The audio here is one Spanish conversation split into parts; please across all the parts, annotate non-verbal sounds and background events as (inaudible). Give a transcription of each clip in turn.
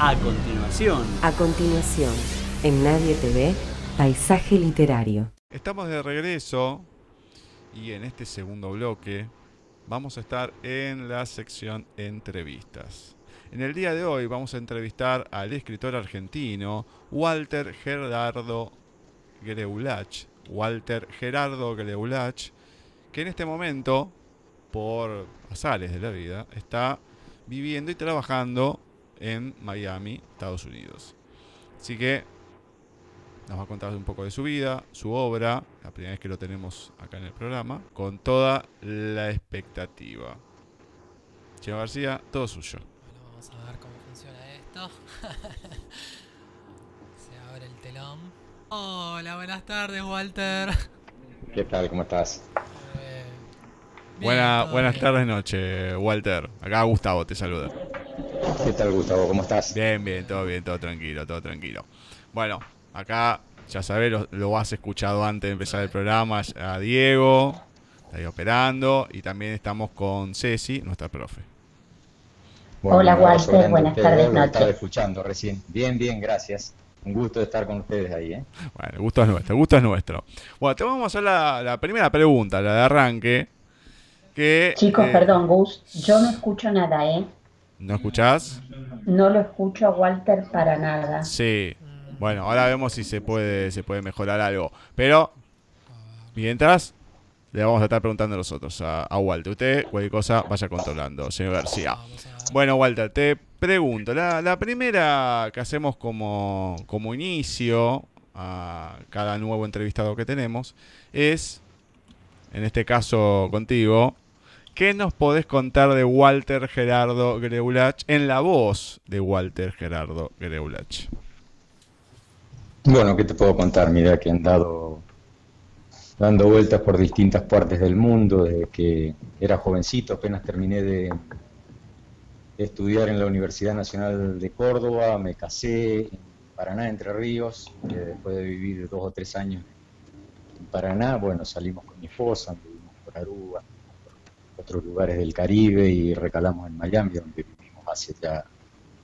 A continuación. A continuación, en Nadie TV, Paisaje Literario. Estamos de regreso y en este segundo bloque vamos a estar en la sección entrevistas. En el día de hoy vamos a entrevistar al escritor argentino Walter Gerardo Greulach. Walter Gerardo Greulach, que en este momento, por azares de la vida, está viviendo y trabajando en Miami, Estados Unidos. Así que nos va a contar un poco de su vida, su obra, la primera vez que lo tenemos acá en el programa, con toda la expectativa. Chino García, todo suyo. Bueno, vamos a ver cómo funciona esto. (laughs) Se abre el telón. Hola, buenas tardes, Walter. ¿Qué tal? ¿Cómo estás? Eh, bien, Buena- buenas bien. tardes, noche, Walter. Acá Gustavo te saluda. ¿Qué tal, Gustavo? ¿Cómo estás? Bien, bien, todo bien, todo tranquilo, todo tranquilo. Bueno, acá ya sabés, lo, lo has escuchado antes de empezar el programa, a Diego, está ahí operando, y también estamos con Ceci, nuestra profe. Hola, Walter. Buenas tardes, lo noche. estaba escuchando recién. Bien, bien, gracias. Un gusto de estar con ustedes ahí, ¿eh? Bueno, el gusto es nuestro, el gusto es nuestro. Bueno, te vamos a hacer la, la primera pregunta, la de arranque. Que, Chicos, eh, perdón, Gus, yo no escucho nada, ¿eh? ¿No escuchás? No lo escucho a Walter para nada. Sí. Bueno, ahora vemos si se puede, se puede mejorar algo. Pero, mientras, le vamos a estar preguntando a nosotros, a, a Walter. Usted, cualquier cosa, vaya controlando, señor García. Bueno, Walter, te pregunto, la, la primera que hacemos como, como inicio a cada nuevo entrevistado que tenemos es, en este caso contigo, ¿qué nos podés contar de Walter Gerardo Greulach en la voz de Walter Gerardo Greulach? Bueno, ¿qué te puedo contar? Mira que han dado dando vueltas por distintas partes del mundo desde que era jovencito, apenas terminé de, estudiar en la Universidad Nacional de Córdoba, me casé en Paraná, Entre Ríos, eh, después de vivir dos o tres años en Paraná, bueno, salimos con mi esposa, vivimos por Aruba, otros lugares del Caribe y recalamos en Miami, donde vivimos hace ya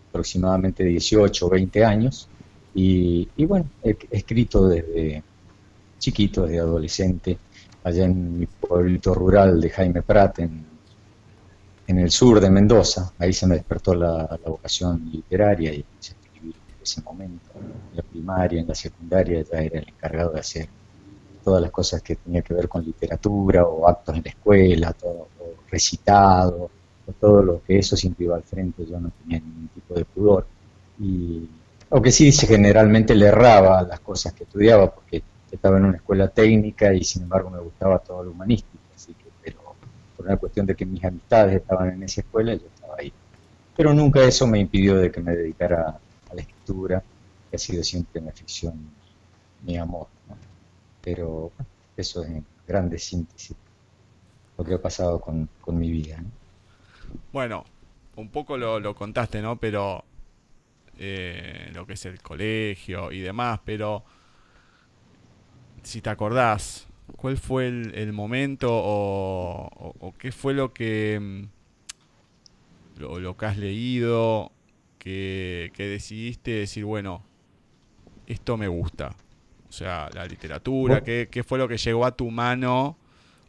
aproximadamente 18 o 20 años. Y, y bueno, he, escrito desde chiquito, desde adolescente, allá en mi pueblito rural de Jaime Prat, en, en el sur de Mendoza. Ahí se me despertó la, la vocación literaria y a escribir desde ese momento. En la primaria, en la secundaria, ya era el encargado de hacer todas las cosas que tenía que ver con literatura o actos en la escuela, todo, o recitado, o todo lo que eso siempre iba al frente, yo no tenía ningún tipo de pudor. Y aunque sí generalmente le erraba las cosas que estudiaba, porque estaba en una escuela técnica y sin embargo me gustaba todo lo humanístico, así que, pero por una cuestión de que mis amistades estaban en esa escuela, yo estaba ahí. Pero nunca eso me impidió de que me dedicara a la escritura, que ha sido siempre mi afición, mi amor. Pero eso es en grande síntesis lo que ha pasado con, con mi vida. ¿no? Bueno, un poco lo, lo contaste, ¿no? Pero eh, lo que es el colegio y demás, pero si te acordás, ¿cuál fue el, el momento o, o- o qué fue lo que mm, lo, lo que has leído que, que decidiste decir, bueno, esto me gusta? O sea, la literatura, Bueno. ¿qué, qué fue lo que llegó a tu mano?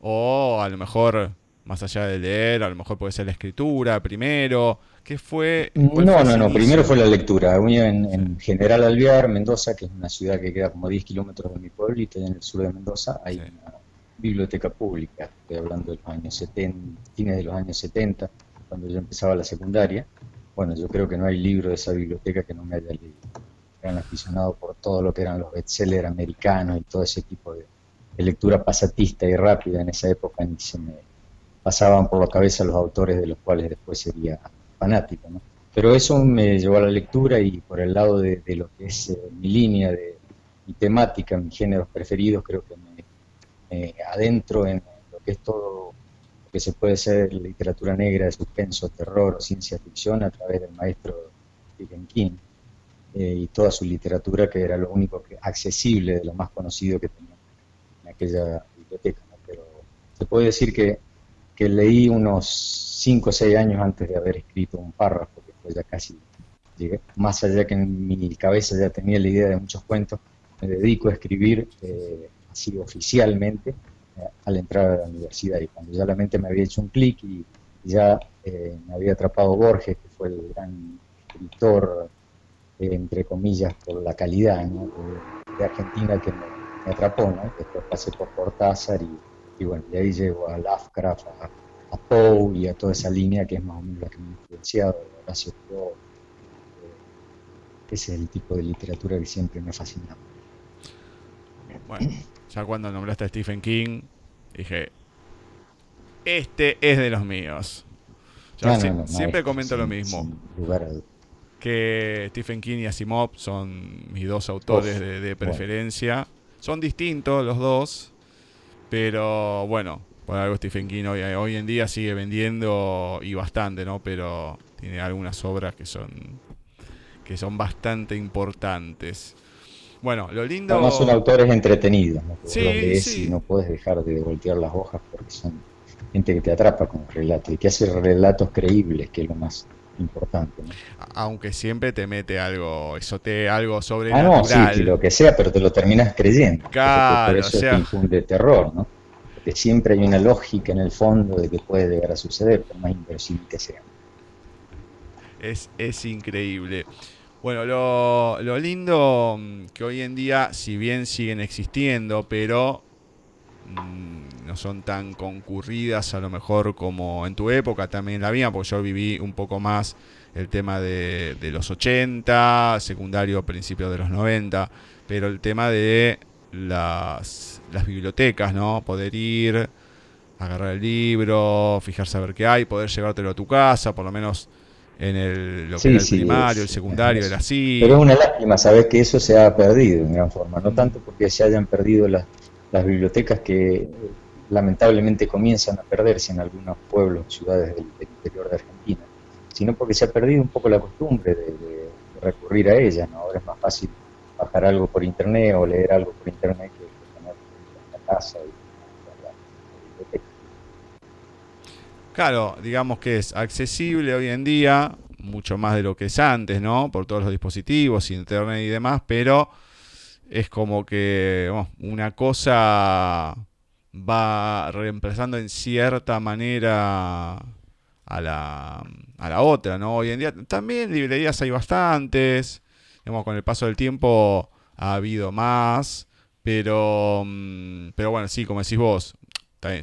O a lo mejor, más allá de leer, a lo mejor puede ser la escritura primero. ¿Qué fue? No, fue no, no, primero fue la lectura. En, en General Alvear, Mendoza, que es una ciudad que queda como 10 kilómetros de mi pueblito, allá en el sur de Mendoza, hay Sí. una biblioteca pública, estoy hablando de los años 70, fines de los años 70, cuando yo empezaba la secundaria. Bueno, yo creo que no hay libro de esa biblioteca que no me haya leído. Eran aficionados por todo lo que eran los bestsellers americanos y todo ese tipo de, lectura pasatista y rápida en esa época, ni se me pasaban por la cabeza los autores de los cuales después sería fanático. Pero eso me llevó a la lectura y por el lado de, lo que es eh, mi línea de mi temática, mis géneros preferidos, creo que me, me adentro en lo que es todo lo que se puede ser literatura negra, de suspenso, terror o ciencia ficción a través del maestro Stephen King eh, y toda su literatura que era lo único que accesible de lo más conocido que tenía en aquella biblioteca. ¿no? Pero se puede decir que que leí unos 5 o 6 años antes de haber escrito un párrafo, que fue ya casi más allá que en mi cabeza ya tenía la idea de muchos cuentos, me dedico a escribir eh, así oficialmente eh, al entrar a la universidad. Y cuando ya la mente me había hecho un clic y ya eh, me había atrapado Borges, que fue el gran escritor, entre comillas, por la calidad de, Argentina que me, atrapó. ¿no? Después pasé por Cortázar y, bueno, de ahí llego a Lovecraft, a, Poe y a toda esa línea que es más o menos la que me ha influenciado, Horacio ese es el tipo de literatura que siempre me ha fascinado. Bueno, ya cuando nombraste a Stephen King, dije, este es de los míos. Yo siempre comento lo mismo. Que Stephen King y Asimov son mis dos autores de, preferencia. Son distintos los dos, pero bueno, por algo Stephen King hoy, hoy en día sigue vendiendo y bastante, ¿no? Pero tiene algunas obras que son que son bastante importantes. Bueno, lo lindo. Además son autores entretenidos, ¿no? Sí, sí. y no puedes dejar de voltear las hojas porque son gente que te atrapa con el relato y que hace relatos creíbles, que es lo más importante. Aunque siempre te mete algo, eso te algo sobre Ah, no, sí, lo que sea, pero te lo terminas creyendo. Claro, por eso o sea... te infunde terror, ¿no? Porque siempre hay una lógica en el fondo de que puede llegar a suceder, por más inverosímil que sea. Es, es increíble. Bueno, lo, lo, lindo mm, que hoy en día, si bien siguen existiendo, pero no son tan concurridas a lo mejor como en tu época también la había, porque yo viví un poco más el tema de, de los 80, secundario, principios de los 90, pero el tema de las, las bibliotecas, ¿no? Poder ir, agarrar el libro, fijarse a ver qué hay, poder llevártelo a tu casa, por lo menos en el, lo que el primario, el secundario, era así. Pero es una lástima saber que eso se ha perdido en gran forma, no tanto porque se hayan perdido las, las bibliotecas que lamentablemente comienzan a perderse en algunos pueblos, ciudades del, interior de Argentina, sino porque se ha perdido un poco la costumbre de, recurrir a ellas. ¿no? Ahora es más fácil bajar algo por internet o leer algo por internet que, tener en la casa. Y, Claro, digamos que es accesible hoy en día, mucho más de lo que es antes, ¿no? Por todos los dispositivos, internet y demás, pero es como que una cosa va reemplazando en cierta manera a la, a la otra, ¿no? Hoy en día también librerías hay bastantes, digamos, con el paso del tiempo ha habido más, pero, mm, pero bueno, sí, como decís vos,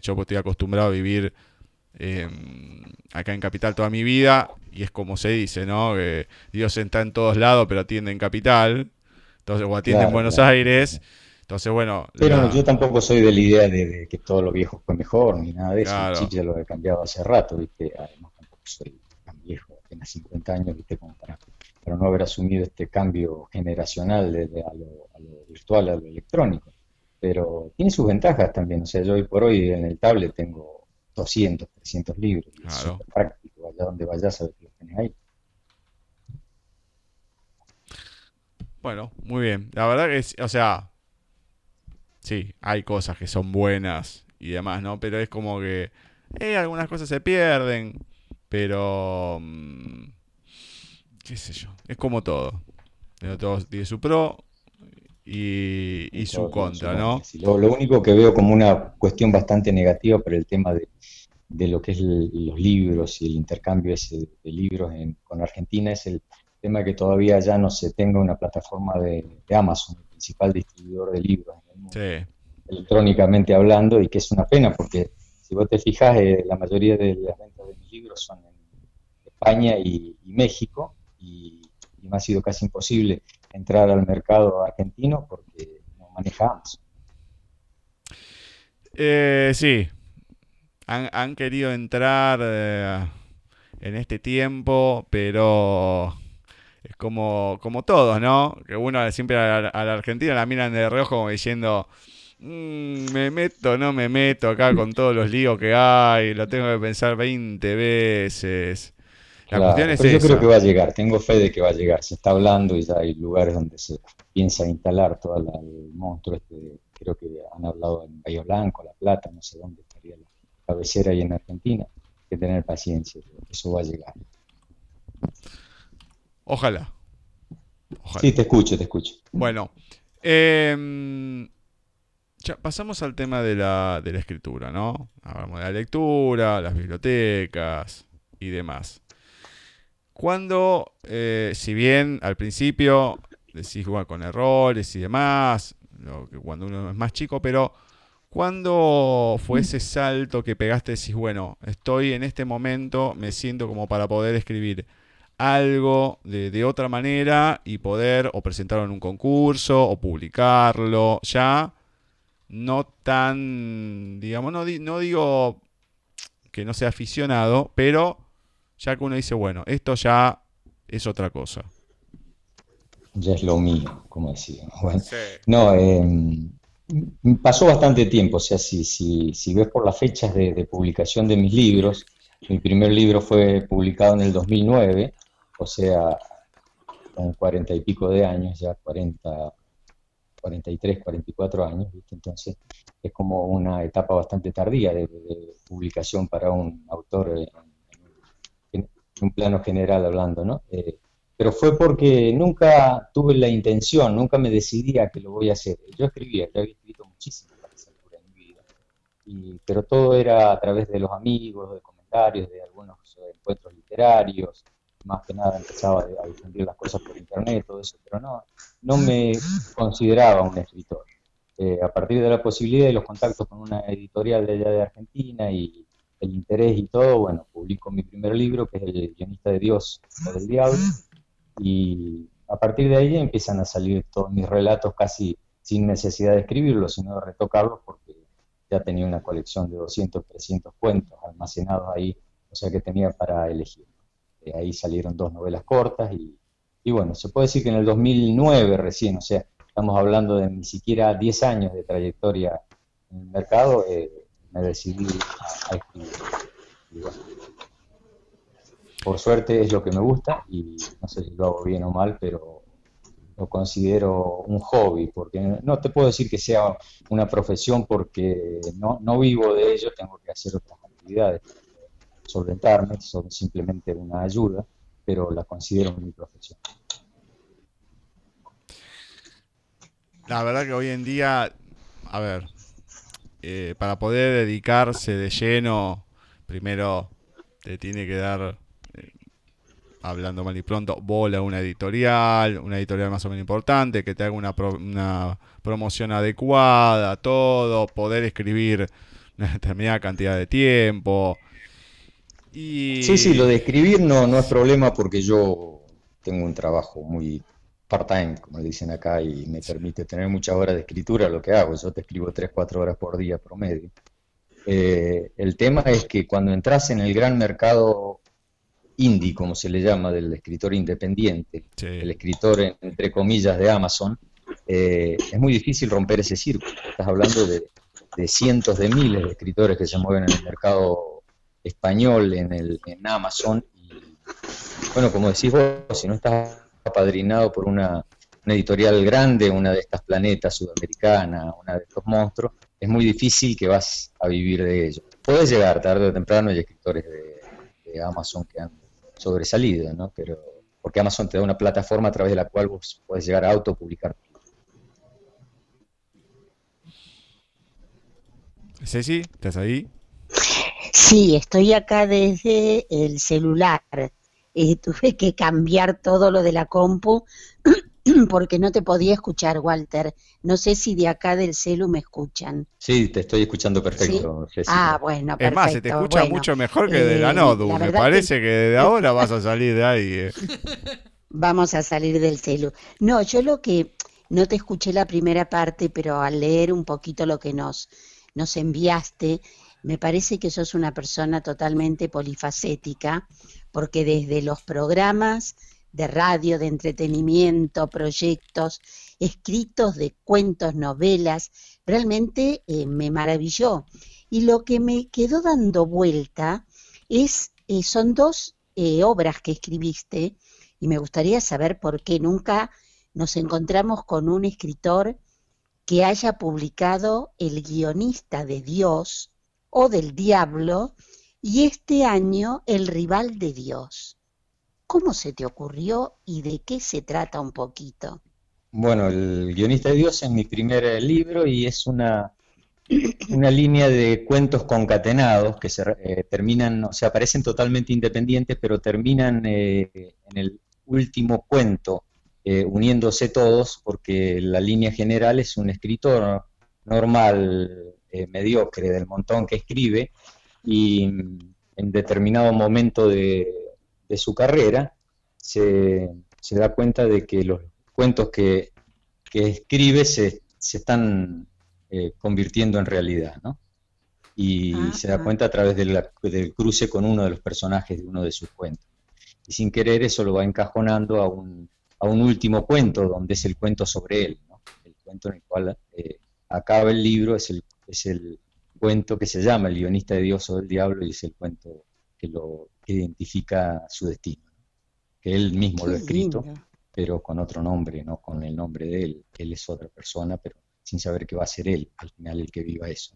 yo estoy acostumbrado a vivir eh, acá en Capital toda mi vida, y es como se dice, ¿no? Que Dios está en todos lados, pero atiende en Capital, entonces, o atiende en Buenos Aires. Entonces, bueno. Pero yo tampoco soy de la idea de, que todo lo viejo fue mejor, ni nada de eso. Claro. ya lo he cambiado hace rato, ¿viste? Además, tampoco soy tan viejo, apenas 50 años, ¿viste? Como para, no haber asumido este cambio generacional desde a lo, a lo virtual a lo electrónico. Pero tiene sus ventajas también. O sea, yo hoy por hoy en el tablet tengo 200, 300 libros. Es práctico, allá donde vayas a ver que los tenés ahí. Bueno, muy bien. La verdad que es, o sea, sí, hay cosas que son buenas y demás, ¿no? Pero es como que eh, algunas cosas se pierden, pero mm, qué sé yo, es como todo. Todos tiene su pro y, su contra, ¿no? Lo, único que veo como una cuestión bastante negativa por el tema de, de lo que es los libros y el intercambio ese de libros con Argentina es el tema que todavía ya no se tenga una plataforma de, Amazon, el principal distribuidor de libros en el mundo, electrónicamente hablando, y que es una pena porque si vos te fijas, eh, la mayoría de las ventas de mis libros son en España y, México, y, y me ha sido casi imposible entrar al mercado argentino porque no manejamos. Eh, sí, han, querido entrar eh, en este tiempo, pero es como, como todos, ¿no? Que uno siempre a la, Argentina la miran de reojo como diciendo, mm, me meto, no me meto acá con todos los líos que hay, lo tengo que pensar 20 veces. La yo creo que va a llegar, tengo fe de que va a llegar. Se está hablando y ya hay lugares donde se piensa instalar todo el monstruo. Este, creo que han hablado en Bahía Blanco, La Plata, no sé dónde estaría la cabecera ahí en Argentina. Hay que tener paciencia, eso va a llegar. Ojalá. Ojalá. Sí, te escucho, te escucho. Bueno, em, ya pasamos al tema de la, de la escritura, ¿no? Hablamos de la lectura, las bibliotecas y demás. Cuando, eh, si bien al principio decís, bueno, con errores y demás, lo que cuando uno es más chico, pero ¿cuándo fue ese salto que pegaste? Decís, bueno, estoy en este momento, me siento como para poder escribir algo de, de otra manera y poder o presentarlo en un concurso o publicarlo ya no tan, digamos, no, di- no digo que no sea aficionado, pero ya que uno dice, bueno, esto ya es otra cosa. Ya es lo mío, como decía. Bueno, no, eh, m- pasó bastante tiempo, o sea, si, si, si ves por las fechas de, de publicación de mis libros, mi primer libro fue publicado en el 2009, o sea, con cuarenta y pico de años, ya 40, 43, 44 años. Entonces es como una etapa bastante tardía de, publicación para un autor en, un plano general hablando, ¿no? Eh, pero fue porque nunca tuve la intención, nunca me decidí a que lo voy a hacer. Yo escribía, ya había escrito muchísimo para esa altura de mi vida, y, pero todo era a través de los amigos, de comentarios, de algunos encuentros literarios, más que nada empezaba a difundir las cosas por internet, todo eso, pero no, no me consideraba un escritor. Eh, a partir de la posibilidad y los contactos con una editorial de allá de Argentina y el interés y todo, bueno, publico mi primer libro, que es El guionista de Dios o del Diablo, y a partir de ahí empiezan a salir todos mis relatos casi sin necesidad de escribirlos, sino de retocarlos, porque ya tenía una colección de 200, 300 cuentos almacenados ahí, o sea que tenía para elegir. De ahí salieron dos novelas cortas y, y bueno, se puede decir que en el 2009 recién, o sea, estamos hablando de ni siquiera 10 años de trayectoria en el mercado, eh, me decidí a, escribir. Y por suerte es lo que me gusta y no sé si lo hago bien o mal, pero lo considero un hobby, porque no te puedo decir que sea una profesión porque no, no vivo de ello, tengo que hacer otras actividades, solventarme, son simplemente una ayuda, pero la considero mi profesión. La verdad que hoy en día, a ver, eh, para poder dedicarse de lleno, primero te tiene que dar, eh, hablando mal y pronto, bola una editorial, una editorial más o menos importante, que te haga una, una promoción adecuada, todo, poder escribir (laughs) una determinada cantidad de tiempo. Y... Sí, sí, lo de escribir no, no es problema porque yo tengo un trabajo muy part-time, como le dicen acá, y me permite tener muchas horas de escritura, lo que hago. Yo te escribo 3, 4 horas por día promedio. Eh, el tema es que cuando entras en el gran mercado indie, como se le llama, del escritor independiente, Sí. el escritor, en- entre comillas, de Amazon, eh, es muy difícil romper ese círculo. Estás hablando de, de cientos de miles de escritores que se mueven en el mercado español, en, el, en Amazon. Y, bueno, como decís vos, si no estás apadrinado por una, editorial grande, una de estas planetas sudamericana, una de estos monstruos, es muy difícil que vas a vivir de ello. Puedes llegar tarde o temprano, hay escritores de, de Amazon que han sobresalido, ¿no? Pero porque Amazon te da una plataforma a través de la cual vos puedes llegar a autopublicar. Ceci, ¿estás ahí? Sí, estoy acá desde el celular. Eh, tuve que cambiar todo lo de la compu (clears throat) porque no te podía escuchar, Walter. No sé si de acá del celu me escuchan. Sí, te estoy escuchando perfecto, Ah, bueno, perfecto. Es más, se te escucha Bueno, mucho mejor que de la eh, Nodu. la Me verdad parece que desde ahora vas a salir de ahí. eh. (laughs) Vamos a salir del celu. No, yo lo que no te escuché la primera parte, pero al leer un poquito lo que nos, nos enviaste, me parece que sos una persona totalmente polifacética, porque desde los programas de radio, de entretenimiento, proyectos, escritos de cuentos, novelas, realmente eh, me maravilló. Y lo que me quedó dando vuelta es, eh, son dos eh, obras que escribiste, y me gustaría saber por qué nunca nos encontramos con un escritor que haya publicado El guionista de Dios o del diablo y este año El rival de Dios. ¿Cómo se te ocurrió y de qué se trata un poquito? Bueno, el guionista de Dios es mi primer eh, libro y es una, una línea de cuentos concatenados que se eh, terminan, o sea, parecen totalmente independientes, pero terminan eh, en el último cuento uniéndose todos, porque la línea general es un escritor normal, mediocre, del montón que escribe, y en determinado momento de, de su carrera se, se da cuenta de que los cuentos que, escribe se, están eh, convirtiendo en realidad, ¿no? Y se da cuenta a través del cruce con uno de los personajes de uno de sus cuentos. Y sin querer eso lo va encajonando a un, a un último cuento, donde es el cuento sobre él, ¿no? El cuento en el cual eh, acaba el libro es el, es el cuento que se llama El guionista de Dios o del Diablo y es el cuento que lo identifica su destino. Que él mismo lo ha escrito pero con otro nombre, no con el nombre de él. Él es otra persona, pero sin saber que va a ser él, al final el que viva eso.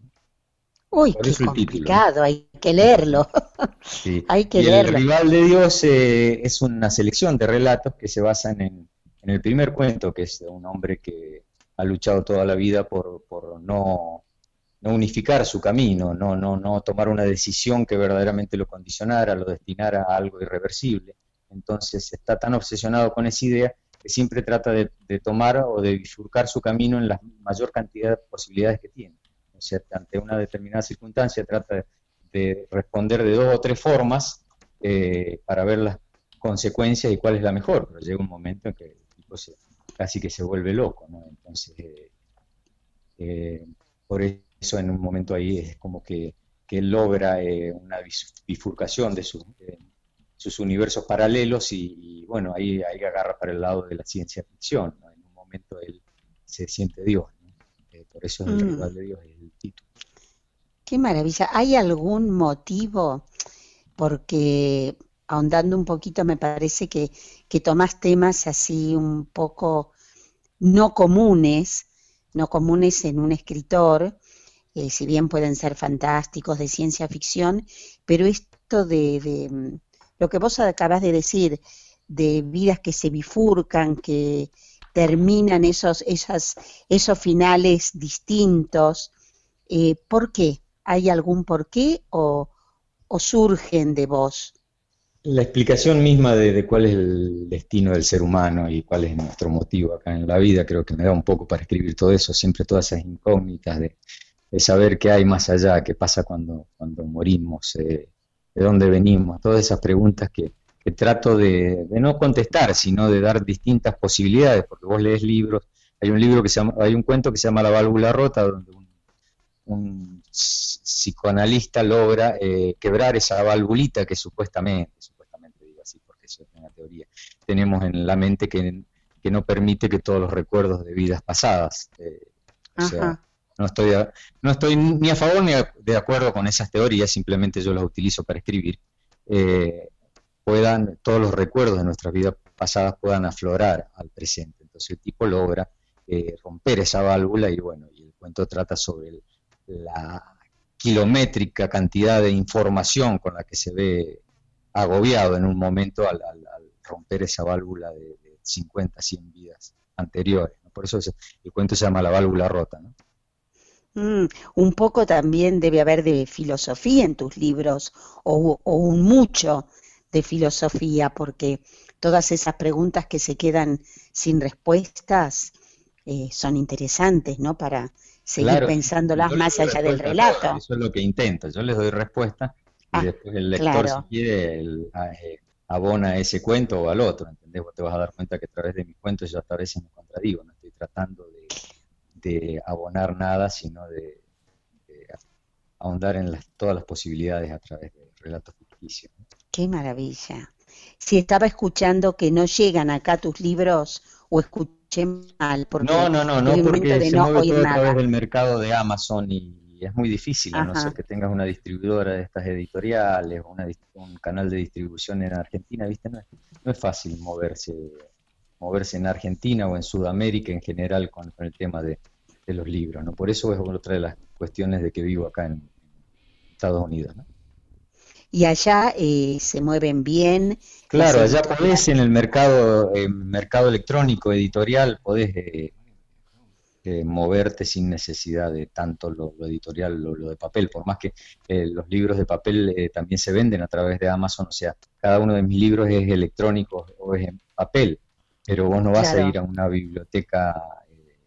Uy, qué complicado, hay que leerlo. (laughs) hay que leerlo. El rival de Dios eh, es una selección de relatos que se basan en, el primer cuento, que es de un hombre que ha luchado toda la vida por, por no, no, unificar su camino, no, no, no tomar una decisión que verdaderamente lo condicionara, lo destinara a algo irreversible entonces está tan obsesionado con esa idea que siempre trata de, tomar o de bifurcar su camino en la mayor cantidad de posibilidades que tiene. O sea, ante una determinada circunstancia trata de, responder de dos o tres formas eh, para ver las consecuencias y cuál es la mejor, pero llega un momento en que el tipo casi que se vuelve loco, ¿no? Entonces, eh, eh, por eso en un momento ahí es como que, que logra una bifurcación de su, sus universos paralelos y, bueno, ahí, ahí agarra para el lado de la ciencia ficción. En un momento él se siente Dios. Eh, por eso es el mm. rival de Dios, es el título. Qué maravilla. ¿Hay algún motivo? Porque ahondando un poquito me parece que, que tomás temas así un poco no comunes, no comunes en un escritor, eh, si bien pueden ser fantásticos de ciencia ficción, pero esto de, lo que vos acabas de decir, de vidas que se bifurcan, que terminan esos, esas, esos finales distintos, eh, ¿por qué? ¿Hay algún por qué o, surgen de vos? La explicación misma de, cuál es el destino del ser humano y cuál es nuestro motivo acá en la vida, creo que me da un poco para escribir todo eso, siempre todas esas incógnitas de, saber qué hay más allá, qué pasa cuando, cuando morimos, eh, de dónde venimos, todas esas preguntas que, trato de, no contestar, sino de dar distintas posibilidades, porque vos lees libros, hay un libro que se llama, hay un cuento que se llama La válvula rota, donde un, psicoanalista logra eh, quebrar esa valvulita que supuestamente, supuestamente digo así, porque eso es una teoría, tenemos en la mente que, que no permite que todos los recuerdos de vidas pasadas, eh, o sea, no estoy, no estoy ni a favor ni de acuerdo con esas teorías, simplemente yo las utilizo para escribir. Eh, puedan, todos los recuerdos de nuestras vidas pasadas puedan aflorar al presente. Entonces el tipo logra eh, romper esa válvula y bueno, y el cuento trata sobre la kilométrica cantidad de información con la que se ve agobiado en un momento al, romper esa válvula de, 50, 100 vidas anteriores. Por eso el cuento se llama La válvula rota. ¿no? Mm, un poco también debe haber de filosofía en tus libros, o, un mucho de filosofía, porque todas esas preguntas que se quedan sin respuestas eh, son interesantes, ¿no? Para seguir pensándolas más allá del relato. Eso es lo que intento, yo les doy respuesta y ah, después el lector, si quiere, ah, eh, abona ese cuento o al otro, ¿entendés? Vos te vas a dar cuenta que a través de mis cuentos yo a veces me contradigo, no estoy tratando de de abonar nada, sino de, ahondar en todas las posibilidades a través de relatos ficticios. Qué maravilla. Si estaba escuchando que no llegan acá tus libros o escuché mal, porque no, no, no, no, porque se mueve todo a través del mercado de Amazon y es muy difícil, a no ser que tengas una distribuidora de estas editoriales o un canal de distribución en Argentina, ¿viste? No es, no es fácil moverse moverse en Argentina o en Sudamérica en general con el tema de, de los libros, ¿no? Por eso es otra de las cuestiones de que vivo acá en Estados Unidos, ¿no? Y allá eh, se mueven bien. Claro, allá podés en el mercado, eh, mercado electrónico, editorial, podés eh, eh, moverte sin necesidad de tanto lo, lo editorial, lo, lo de papel, por más que eh, los libros de papel eh, también se venden a través de Amazon, o sea, cada uno de mis libros es electrónico o es en papel, pero vos no vas Claro. a ir a una biblioteca eh,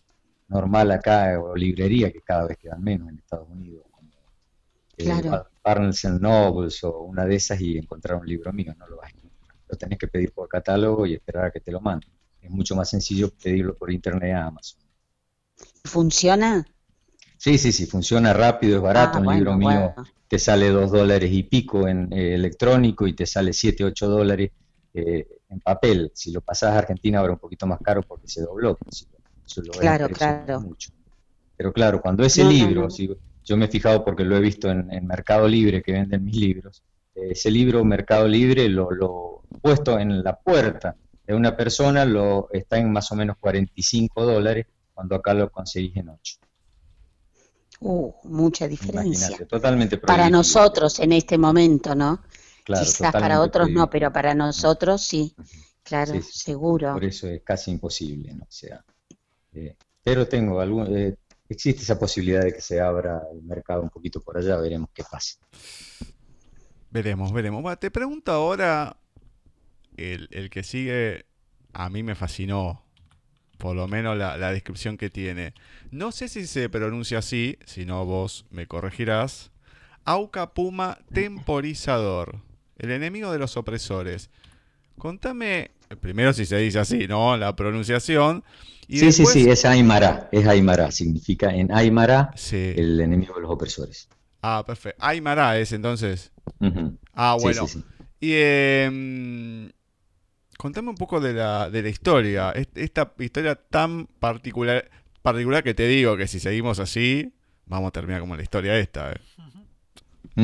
normal acá o librería, que cada vez quedan menos en Estados Unidos, como eh, Claro. Barnes and Nobles o una de esas y encontrar un libro mío, no lo vas a encontrar. Lo tenés que pedir por catálogo y esperar a que te lo manden. Es mucho más sencillo pedirlo por internet a Amazon. ¿Funciona? Sí, sí, sí, funciona rápido, es barato. Ah, un libro mío bueno. te sale dos dólares y pico en eh, electrónico y te sale siete, ocho dólares eh, en papel. Si lo pasás a Argentina ahora un poquito más caro porque se dobló. si lo- si lo ves Claro, claro. mucho. Pero claro, cuando ese No, libro, no. si- yo me he fijado porque lo he visto en, en Mercado Libre que venden mis libros, eh, ese libro Mercado Libre lo, lo puesto en la puerta de una persona lo está en más o menos 45 dólares cuando acá lo conseguís en 8. Uh, mucha diferencia. Imagínate, totalmente Para nosotros en este momento, ¿no? Claro, Quizás para otros no, pero para nosotros sí. Claro, Sí, sí, sí. seguro. Por eso es casi imposible, ¿no? O sea, eh, pero tengo algún, eh, existe esa posibilidad de que se abra el mercado un poquito por allá, veremos qué pasa. Veremos, veremos. Bueno, te pregunto ahora, el, el que sigue, a mí me fascinó, por lo menos la, la descripción que tiene. No sé si se pronuncia así, si no vos me corregirás. Auca Puma Temporizador, el enemigo de los opresores. Contame, primero si se dice así, ¿no? La pronunciación. Y sí, después, sí, sí, es Aymara, es Aymara, significa en Aymara Sí. el enemigo de los opresores. Ah, perfecto. Aymara es entonces. Ah, bueno. sí, sí. Y em, contame un poco de la, de la historia. Est- Esta historia tan particular, particular que te digo que si seguimos así, vamos a terminar como la historia esta. eh.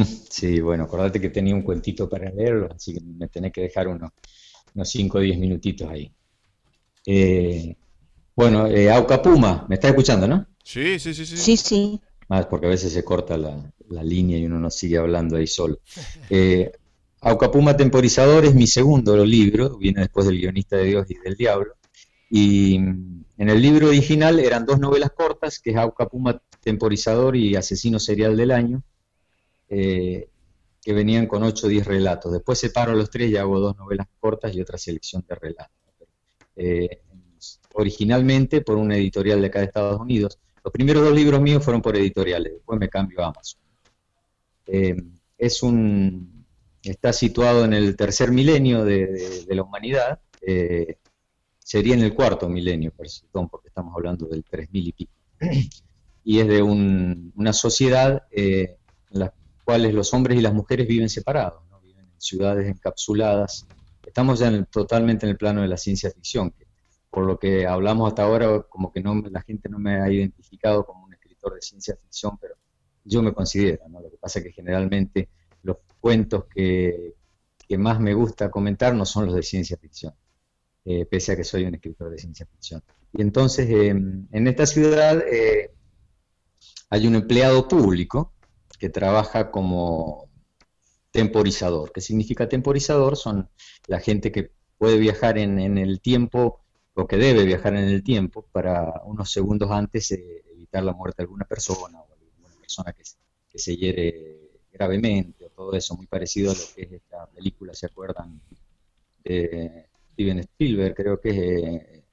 (laughs) Sí, bueno, acordate que tenía un cuentito para leerlo, así que me tenés que dejar unos, unos 5 o 10 minutitos ahí. Eh, bueno, eh, Auca Puma, ¿me estás escuchando, no? Sí, sí, sí, sí. Sí, sí. Más porque a veces se corta la, la línea y uno no sigue hablando ahí solo. Eh, Aucapuma Temporizador es mi segundo libro, viene después del Guionista de Dios y del Diablo. Y mm, en el libro original eran dos novelas cortas, que es Aucapuma Temporizador y Asesino Serial del Año, eh, que venían con 8 o 10 relatos. Después separo los tres y hago dos novelas cortas y otra selección de relatos. Eh, originalmente por una editorial de acá de Estados Unidos. Los primeros dos libros míos fueron por editoriales, después me cambio a Amazon. Eh, es un, está situado en el tercer milenio de, de- la humanidad, eh, sería en el cuarto milenio, perdón, porque estamos hablando del 3000 y pico. (clears throat) Y es de un- una sociedad en la cuales los hombres y las mujeres viven separados, viven en ciudades encapsuladas. Estamos ya en el- totalmente en el plano de la ciencia ficción, que por lo que hablamos hasta ahora, como que no, la gente no me ha identificado como un escritor de ciencia ficción, pero yo me considero, ¿no? Lo que pasa es que generalmente los cuentos que, que más me gusta comentar no son los de ciencia ficción, eh, pese a que soy un escritor de ciencia ficción. Y entonces, eh, en esta ciudad eh, hay un empleado público que trabaja como temporizador. ¿Qué significa temporizador? Son la gente que puede viajar en, el tiempo o que debe viajar en el tiempo para unos segundos antes evitar la muerte de alguna persona o alguna persona que, se- que se hiere gravemente o todo eso, muy parecido a lo que es esta película, ¿se acuerdan? De Steven Spielberg, creo que es eh,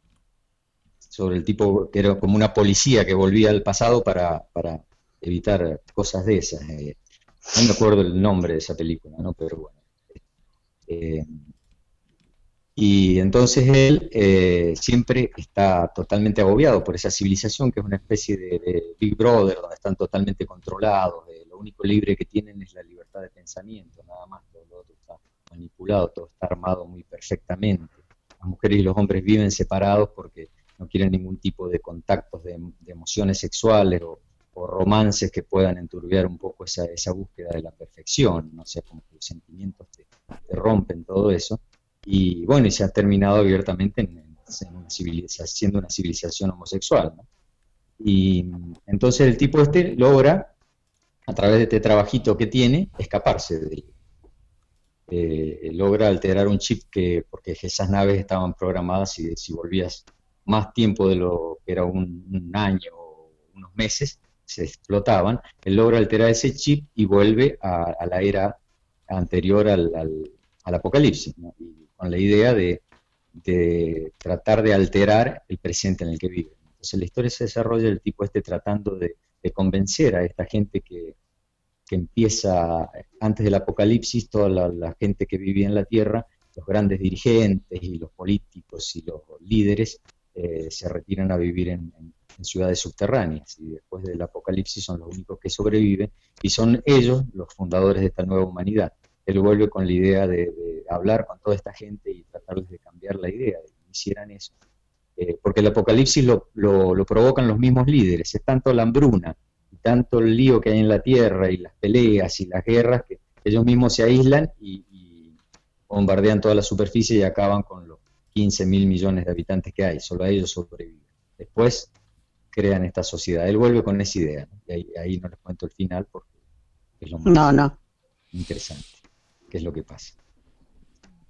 sobre el tipo que era como una policía que volvía al pasado para, para evitar cosas de esas. eh. No me acuerdo el nombre de esa película, ¿no? Pero bueno. Eh, y entonces él eh, siempre está totalmente agobiado por esa civilización que es una especie de, Big Brother, donde están totalmente controlados, lo único libre que tienen es la libertad de pensamiento, nada más, todo lo otro está manipulado, todo está armado muy perfectamente. Las mujeres y los hombres viven separados porque no quieren ningún tipo de contactos de, de emociones sexuales o, o romances que puedan enturbiar un poco esa, esa búsqueda de la perfección, ¿no? o sea, como que los sentimientos te, te rompen todo eso. Y bueno, y se ha terminado abiertamente en, una civilización, siendo una civilización homosexual. Y entonces el tipo este logra, a través de este trabajito que tiene, escaparse de, eh, logra alterar un chip que, porque esas naves estaban programadas y si volvías más tiempo de lo que era un, año o unos meses, se explotaban, él logra alterar ese chip y vuelve a, la era anterior al, apocalipsis, con la idea de, tratar de alterar el presente en el que vive. Entonces la historia se desarrolla el tipo este tratando de, convencer a esta gente que, empieza antes del apocalipsis, toda la, gente que vivía en la Tierra, los grandes dirigentes y los políticos y los líderes, eh, se retiran a vivir en, ciudades subterráneas y después del apocalipsis son los únicos que sobreviven y son ellos los fundadores de esta nueva humanidad. Él vuelve con la idea de, hablar con toda esta gente y tratarles de cambiar la idea, de que hicieran eso. Eh, porque el apocalipsis lo, lo, provocan los mismos líderes, es tanto la hambruna y tanto el lío que hay en la tierra y las peleas y las guerras que ellos mismos se aíslan y, y bombardean toda la superficie y acaban con los 15 mil millones de habitantes que hay, solo a ellos sobreviven. Después crean esta sociedad. Él vuelve con esa idea, y ahí, no les cuento el final porque es lo más no, no. interesante, qué es lo que pasa.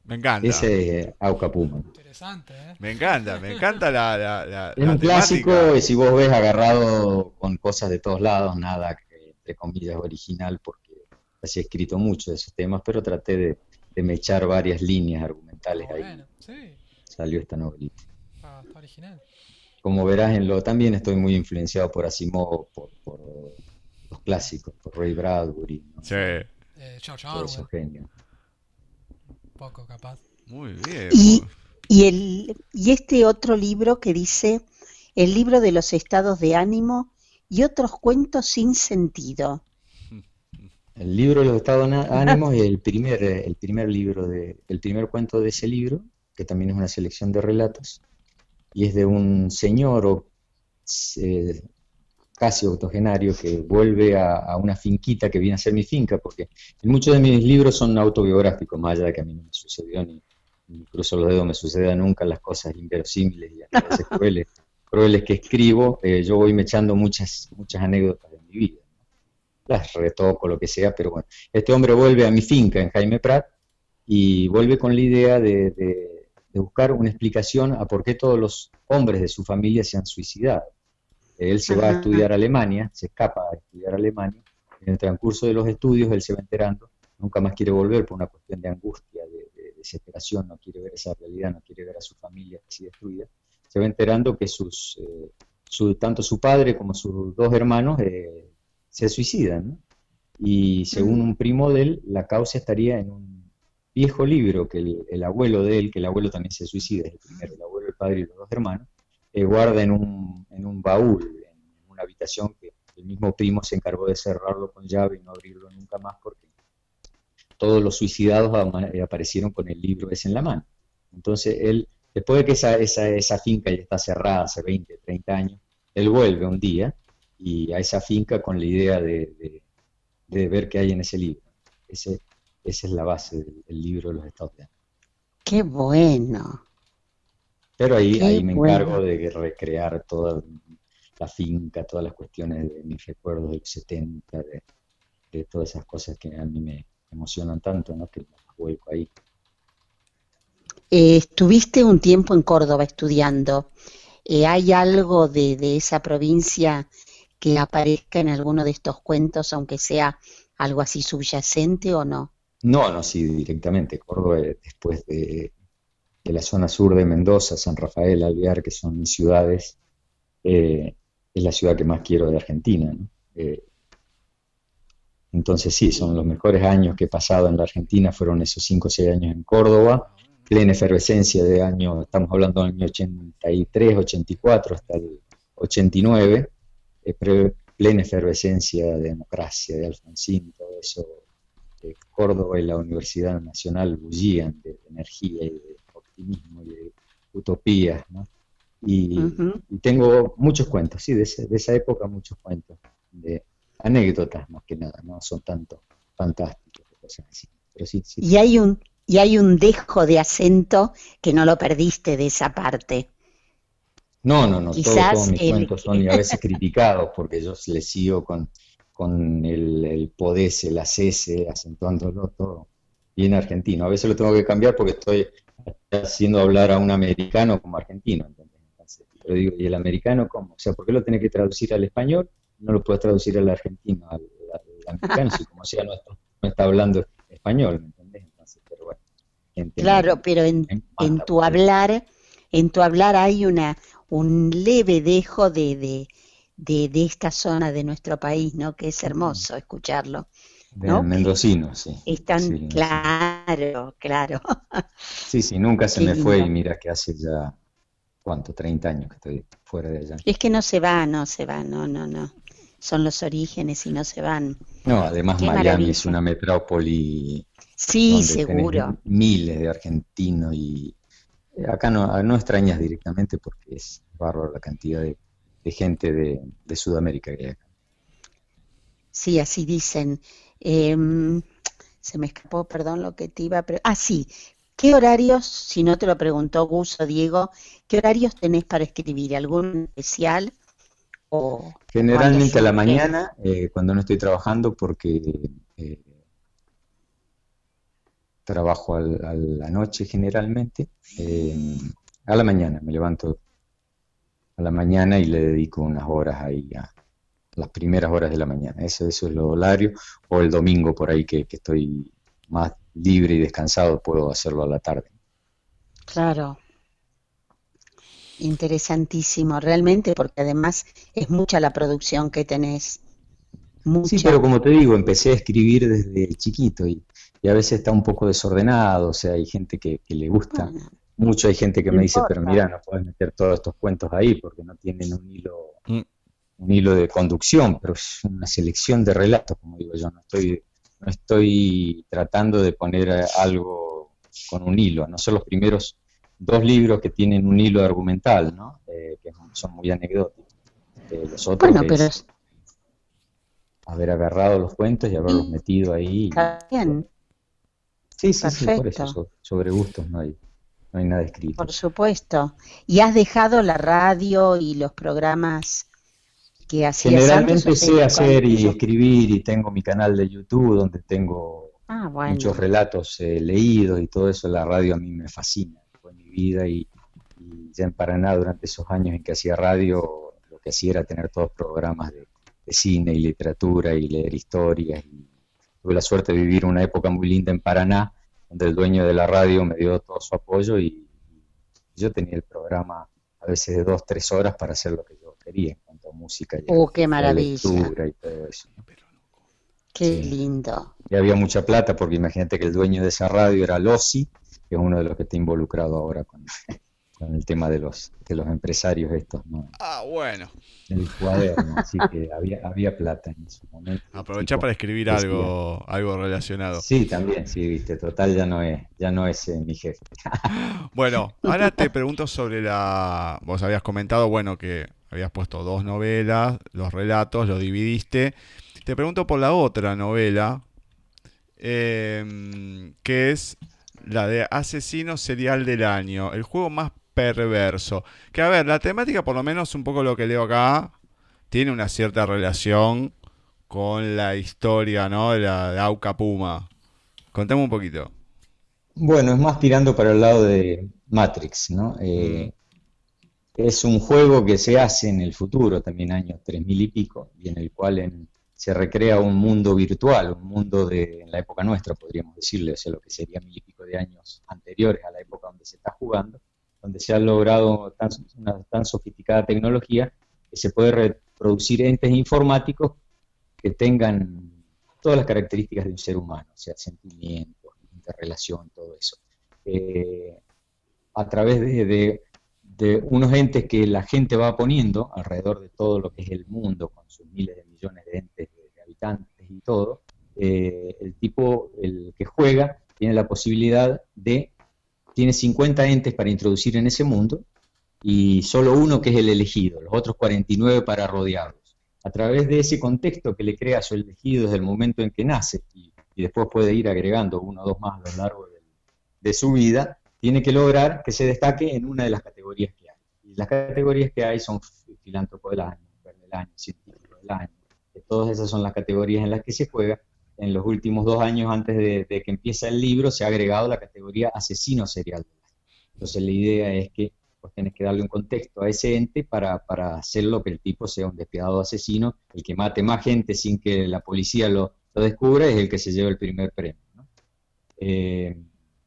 Me encanta. Ese es Auca Puma. Interesante, ¿eh? Me encanta, me encanta la, la, Es un clásico, y si vos ves agarrado con cosas de todos lados, nada que, entre comillas, original, porque así he escrito mucho de esos temas, pero traté de, de mechar varias líneas argumentales ahí. Sí salió esta novelita. Ah, está original. Como verás en lo también estoy muy influenciado por Asimov, por, por los clásicos, por Ray Bradbury. Sí. Eh, George Orwell. genio. Poco capaz. Muy bien. Y, y, el, y este otro libro que dice El libro de los estados de ánimo y otros cuentos sin sentido. El libro de los estados de ánimo es el primer, el primer libro de, el primer cuento de ese libro que también es una selección de relatos, y es de un señor eh, casi octogenario que vuelve a, una finquita que viene a ser mi finca, porque muchos de mis libros son autobiográficos, más allá de que a mí no me sucedió ni, incluso los dedos me suceda nunca las cosas inverosímiles y a veces (laughs) crueles, crueles que escribo, eh, yo voy me echando muchas, muchas anécdotas de mi vida. Las retoco, lo que sea, pero bueno, este hombre vuelve a mi finca en Jaime Prat y vuelve con la idea de de buscar una explicación a por qué todos los hombres de su familia se han suicidado. Él se va a estudiar a Alemania, se escapa a estudiar a Alemania, en el transcurso de los estudios él se va enterando, nunca más quiere volver por una cuestión de angustia, de, desesperación, no quiere ver esa realidad, no quiere ver a su familia así destruida, se va enterando que sus, eh, su, tanto su padre como sus dos hermanos eh, se suicidan, y según un primo de él, la causa estaría en un viejo libro que el, abuelo de él, que el abuelo también se suicida, es el primero, el abuelo, el padre y los dos hermanos, eh, guarda en un, en un baúl, en una habitación que el mismo primo se encargó de cerrarlo con llave y no abrirlo nunca más porque todos los suicidados aparecieron con el libro ese en la mano. Entonces él, después de que esa, esa, esa finca ya está cerrada hace 20, 30 años, él vuelve un día y a esa finca con la idea de, de, de ver qué hay en ese libro. Ese, esa es la base del, libro de los estados de Qué bueno. Pero ahí, ahí me encargo de recrear toda la finca, todas las cuestiones de mis recuerdos del 70, de, todas esas cosas que a mí me emocionan tanto, ¿no? que vuelco ahí. Eh, estuviste un tiempo en Córdoba estudiando. Eh, ¿Hay algo de, de, esa provincia que aparezca en alguno de estos cuentos, aunque sea algo así subyacente o no? No, no, sí, directamente. Córdoba, eh, después de, la zona sur de Mendoza, San Rafael, Alvear, que son ciudades, eh, es la ciudad que más quiero de Argentina. Eh, entonces sí, son los mejores años que he pasado en la Argentina, fueron esos 5 o 6 años en Córdoba, plena efervescencia de año, estamos hablando del año 83, 84 hasta el 89, plena efervescencia de democracia, de Alfonsín, todo eso Córdoba y la Universidad Nacional bullían de, energía y de optimismo y de utopías, ¿no? Y, tengo muchos cuentos, sí, de, esa época muchos cuentos, de anécdotas más que nada, no son tanto fantásticos, cosas así. Pero sí, sí. Y hay un y hay un dejo de acento que no lo perdiste de esa parte. No, no, no, todos, mis cuentos son y a veces criticados porque yo les sigo con, con el, el podese, la cese, acentuándolo todo. bien argentino. A veces lo tengo que cambiar porque estoy haciendo hablar a un americano como argentino, ¿entendés? Entonces, pero digo, ¿y el americano cómo? O sea, ¿por qué lo tenés que traducir al español? No lo puedes traducir al argentino, al, al americano, si como sea no está, no está hablando español, ¿me entendés? Entonces, pero bueno. Claro, pero en, en tu hablar, en tu hablar hay una un leve dejo de, de, de, de esta zona de nuestro país, ¿no? Que es hermoso escucharlo. De ¿no? mendocino, sí. Es tan Sí, claro, claro. (laughs) Sí, sí, nunca se me fue y mira que hace ya, ¿cuánto? 30 años que estoy fuera de allá. Es que no se va, no se va, no, no, no. Son los orígenes y no se van. No, además Qué Miami maravilla. es una metrópoli Sí, donde seguro. miles de argentinos y eh, acá no, no extrañas directamente porque es bárbaro la cantidad de, de gente de, de Sudamérica acá. Sí, así dicen. Em, se me escapó, perdón, lo que te iba a pre- Ah, sí. ¿Qué horarios, si no te lo preguntó Gus o Diego, qué horarios tenés para escribir? ¿Algún especial? O Generalmente a la mañana, eh, cuando no estoy trabajando, porque eh, trabajo al- a la noche generalmente, eh, a la mañana, me levanto a la mañana y le dedico unas horas ahí a las primeras horas de la mañana. Eso, eso es lo horario, o el domingo por ahí que, que estoy más libre y descansado, puedo hacerlo a la tarde. Claro. Interesantísimo, realmente, porque además es mucha la producción que tenés. Mucha. Sí, pero como te digo, empecé a escribir desde chiquito y, y a veces está un poco desordenado, o sea, hay gente que, que le gusta Bueno, mucho, hay gente que me dice, pero mira, no puedes meter todos estos cuentos ahí porque no tienen un hilo, Mm. un hilo de conducción, pero es una selección de relatos, como digo yo, no estoy, no estoy tratando de poner algo con un hilo, no son los primeros dos libros que tienen un hilo argumental, ¿no? Eh, que son muy anecdóticos. Eh, los otros Bueno, pero es haber agarrado los cuentos y haberlos metido ahí. está bien, Sí, sí, sí, por eso, sobre gustos no hay, no hay nada escrito. por supuesto. ¿Y has dejado la radio y los programas que hacías? Generalmente sé hacer y escribir y tengo mi canal de YouTube donde tengo Ah, bueno. muchos relatos eh, leídos y todo eso. La radio a mí me fascina, fue mi vida y, y ya en Paraná durante esos años en que hacía radio, lo que hacía era tener todos programas de, de cine y literatura y leer historias. Y tuve la suerte de vivir una época muy linda en Paraná, donde el dueño de la radio me dio todo su apoyo y, yo tenía el programa a veces de dos, tres horas para hacer lo que yo quería en cuanto a música y, Oh, qué maravilla. lectura y todo eso. Qué Sí. lindo. Y había mucha plata porque imagínate que el dueño de esa radio era Lossi, que es uno de los que está involucrado ahora con, con el tema de los, de los empresarios estos, ¿no? Ah, bueno. El cuaderno, así que había, había plata en su momento. Aprovecha Tipo, para escribir decía- algo, algo relacionado. Sí, también, sí, viste, total ya no es, ya no es eh, mi jefe. (laughs) Bueno, ahora te pregunto sobre la... Vos habías comentado, bueno, que habías puesto dos novelas, los relatos, lo dividiste. Te pregunto por la otra novela, em, que es la de Asesino Serial del Año, el juego más perverso. Que a ver, la temática, por lo menos un poco lo que leo acá, tiene una cierta relación con la historia, ¿no? De la de Auca Puma. Contame un poquito. Bueno, es más tirando para el lado de Matrix, ¿no? Eh, es un juego que se hace en el futuro, también años 3000 y pico, y en el cual en- se recrea un mundo virtual, un mundo de en la época nuestra, podríamos decirle, o sea, lo que sería mil y pico de años anteriores a la época donde se está jugando, donde se ha logrado una tan sofisticada tecnología que se puede reproducir entes informáticos que tengan todas las características de un ser humano, o sea, sentimientos, interrelación, todo eso. Eh, a través de, unos entes que la gente va poniendo alrededor de todo lo que es el mundo, con sus miles de millones de entes, de, de habitantes y todo, eh, el tipo, el que juega, tiene la posibilidad de, tiene 50 entes para introducir en ese mundo y solo uno que es el elegido, los otros 49 para rodearlos. A través de ese contexto que le crea a su elegido desde el momento en que nace y, después puede ir agregando uno o dos más a lo largo de su vida, tiene que lograr que se destaque en una de las categorías que hay. Y las categorías que hay son filántropo del año, del año, científico del año. Todas esas son las categorías en las que se juega. En los últimos dos años antes de, que empiece el libro, se ha agregado la categoría asesino serial. Entonces la idea es que pues tenés que darle un contexto a ese ente para, para hacerlo que el tipo sea un despiadado asesino, el que mate más gente sin que la policía lo, lo descubra es el que se lleva el primer premio. Eh,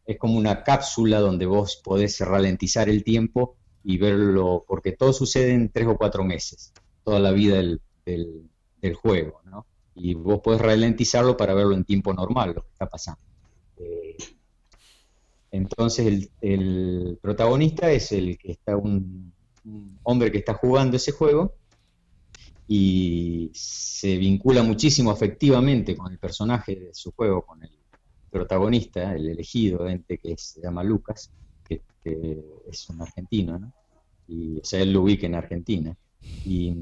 es como una cápsula donde vos podés ralentizar el tiempo y verlo, porque todo sucede en tres o cuatro meses, toda la vida del, del, juego, ¿no? Y vos podés ralentizarlo para verlo en tiempo normal, lo que está pasando. Eh, entonces el, el, protagonista es el que está un, hombre que está jugando ese juego y se vincula muchísimo afectivamente con el personaje de su juego, con el protagonista, el elegido, ente que se llama Lucas, que, es un argentino, ¿no? Y, o sea, él lo ubica en Argentina. Y,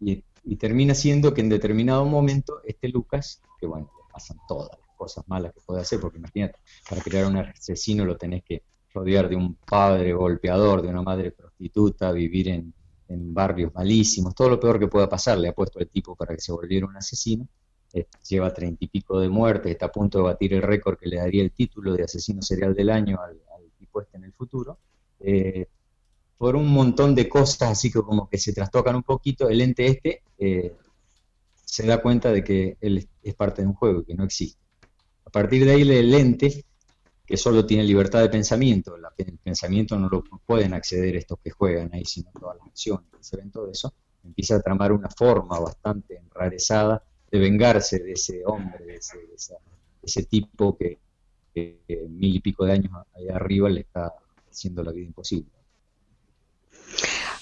y, termina siendo que en determinado momento este Lucas, que bueno, le pasan todas las cosas malas que puede hacer, porque imagínate, para crear un asesino lo tenés que rodear de un padre golpeador, de una madre prostituta, vivir en, barrios malísimos, todo lo peor que pueda pasar le ha puesto al tipo para que se volviera un asesino. Eh, lleva treinta y pico de muertes, está a punto de batir el récord que le daría el título de asesino serial del año al, tipo este en el futuro. Eh, por un montón de cosas así que como que se trastocan un poquito, el ente este eh, se da cuenta de que él es parte de un juego que no existe. A partir de ahí el ente que solo tiene libertad de pensamiento, el pensamiento no lo pueden acceder estos que juegan ahí, sino todas las acciones que se ven todo eso, empieza a tramar una forma bastante enrarezada de vengarse de ese hombre, de ese, tipo que, mil y pico de años allá arriba le está haciendo la vida imposible.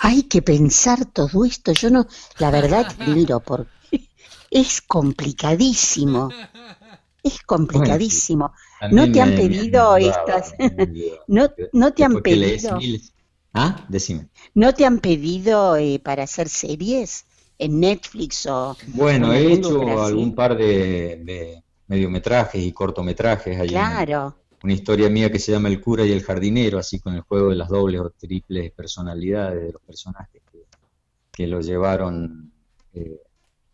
Hay que pensar todo esto, yo no, la verdad (laughs) miro, porque es complicadísimo. Es complicadísimo. (laughs) no te han pedido estas. no, no te han pedido. Ah, decime. ¿No te han pedido eh, para hacer series en Netflix o.? Bueno, he hecho algún par de, mediometrajes y cortometrajes. Hay claro. Una, historia mía que se llama El cura y el jardinero, así con el juego de las dobles o triples personalidades de los personajes que, lo llevaron eh,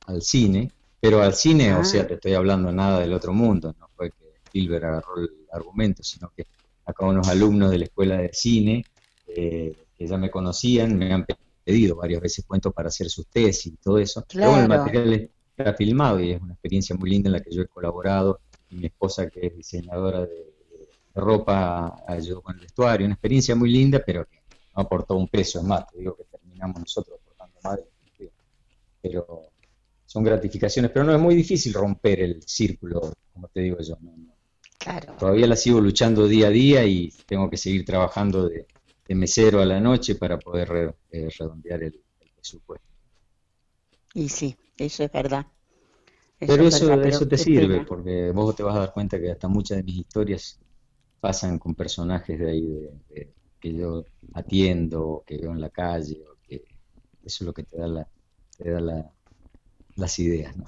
al cine. Pero al cine, o sea, ah. te estoy hablando nada del otro mundo, no fue que Spielberg agarró el argumento, sino que acá unos alumnos de la escuela de cine eh, que ya me conocían, me han pedido varias veces cuentos para hacer sus tesis y todo eso. Pero el material está filmado y es una experiencia muy linda en la que yo he colaborado y mi esposa que es diseñadora de, ropa ayudó con el vestuario, una experiencia muy linda, pero que no aportó un peso, es más, te digo que terminamos nosotros aportando más pero son gratificaciones, pero no es muy difícil romper el círculo, como te digo yo. Claro. Todavía la sigo luchando día a día y tengo que seguir trabajando de, mesero a la noche para poder eh, redondear el, presupuesto. Y sí, eso es verdad. pero eso, eso te sirve, porque vos te vas a dar cuenta que hasta muchas de mis historias pasan con personajes de ahí que yo atiendo, que veo en la calle, o que eso es lo que te da la, te da la, las ideas, ¿no?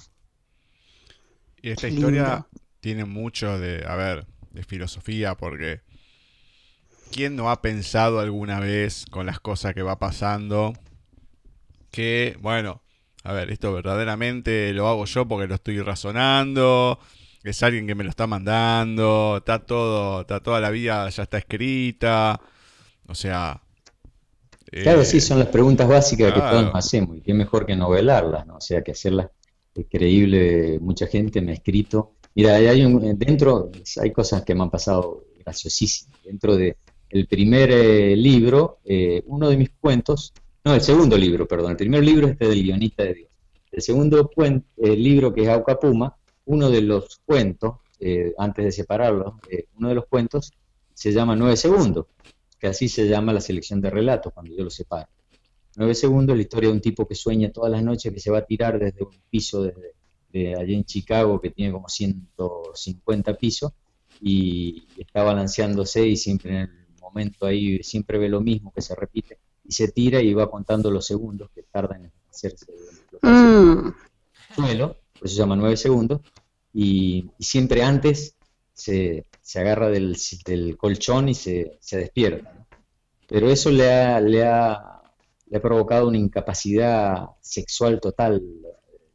Y esta historia tiene mucho de, a ver, de filosofía, porque ¿quién no ha pensado alguna vez con las cosas que va pasando que, bueno, a ver, esto verdaderamente lo hago yo porque lo estoy razonando, es alguien que me lo está mandando, está todo, está toda la vida ya está escrita, o sea, Claro, sí, eh, son las preguntas básicas que todos nos hacemos, y qué mejor que novelarlas, ¿no? O sea, que hacerlas creíble. Mucha gente me ha escrito. Mira, hay un, dentro hay cosas que me han pasado graciosísimas. Dentro de el primer eh, libro, eh, uno de mis cuentos, no, el segundo libro, perdón, el primer libro es este del guionista de Dios. El segundo el libro que es Auca Puma, uno de los cuentos, antes de separarlos, uno de los cuentos se llama Nueve Segundos que así se llama la selección de relatos cuando yo lo separo. Nueve segundos, la historia de un tipo que sueña todas las noches que se va a tirar desde un piso desde, de allí en Chicago que tiene como 150 pisos y está balanceándose y siempre en el momento ahí siempre ve lo mismo que se repite y se tira y va contando los segundos que tardan en hacerse mm. suelo, por eso se llama nueve segundos y siempre antes se, se agarra del, del, colchón y se, se despierta. Pero eso le ha, le, ha, le ha provocado una incapacidad sexual total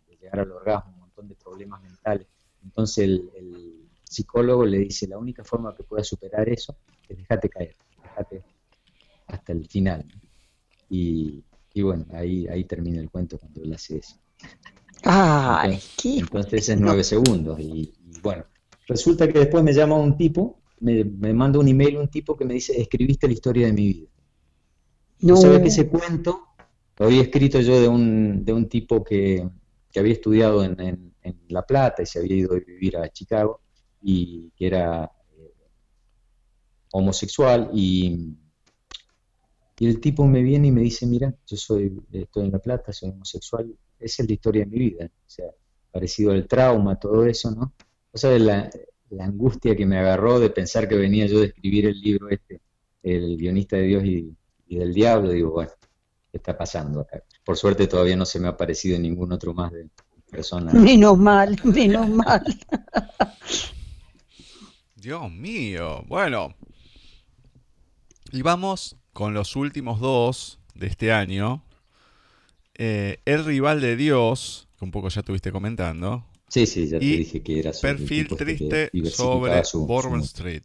de llegar al orgasmo, un montón de problemas mentales. Entonces el, el psicólogo le dice, la única forma que puedas superar eso es dejarte caer, dejate hasta el final. ¿no? Y, y bueno, ahí, ahí termina el cuento cuando él hace eso. Ay, Entonces, qué entonces es nueve segundos. Y, y bueno, resulta que después me llama un tipo, me, me manda un email un tipo que me dice, escribiste la historia de mi vida. no. ¿No sabes que ese cuento lo había escrito yo de un, de un tipo que, que había estudiado en, en- en La Plata y se había ido a vivir a Chicago y que era eh, homosexual y, y el tipo me viene y me dice, mira, yo soy, estoy en La Plata, soy homosexual, esa es la historia de mi vida, o sea, parecido al trauma, todo eso, ¿no? O sea, la, la angustia que me agarró de pensar que venía yo de escribir el libro este, el guionista de Dios y, y del diablo, digo, bueno, ¿qué está pasando acá? Por suerte todavía no se me ha aparecido ningún otro más de persona. Menos mal, menos mal. (laughs) Dios mío. Bueno. Y vamos con los últimos dos de este año. Eh, el rival de Dios, que un poco ya estuviste comentando. Sí, sí, ya te Y dije que era sobre Perfil este triste sobre su- su- Bourbon Street.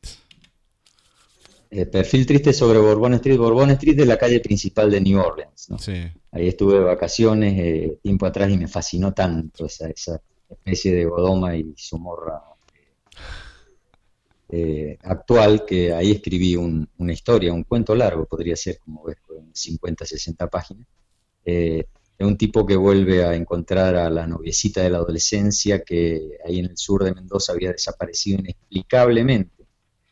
Eh, perfil triste sobre Bourbon Street. Bourbon Street es la calle principal de New Orleans, ¿no? Sí. Ahí estuve de vacaciones eh, tiempo atrás y me fascinó tanto esa, esa especie de Godoma y Zumorra eh, actual que ahí escribí un- una historia, un cuento largo, podría ser, como ves, con 50, 60 páginas, eh, un tipo que vuelve a encontrar a la noviecita de la adolescencia que ahí en el sur de Mendoza había desaparecido inexplicablemente,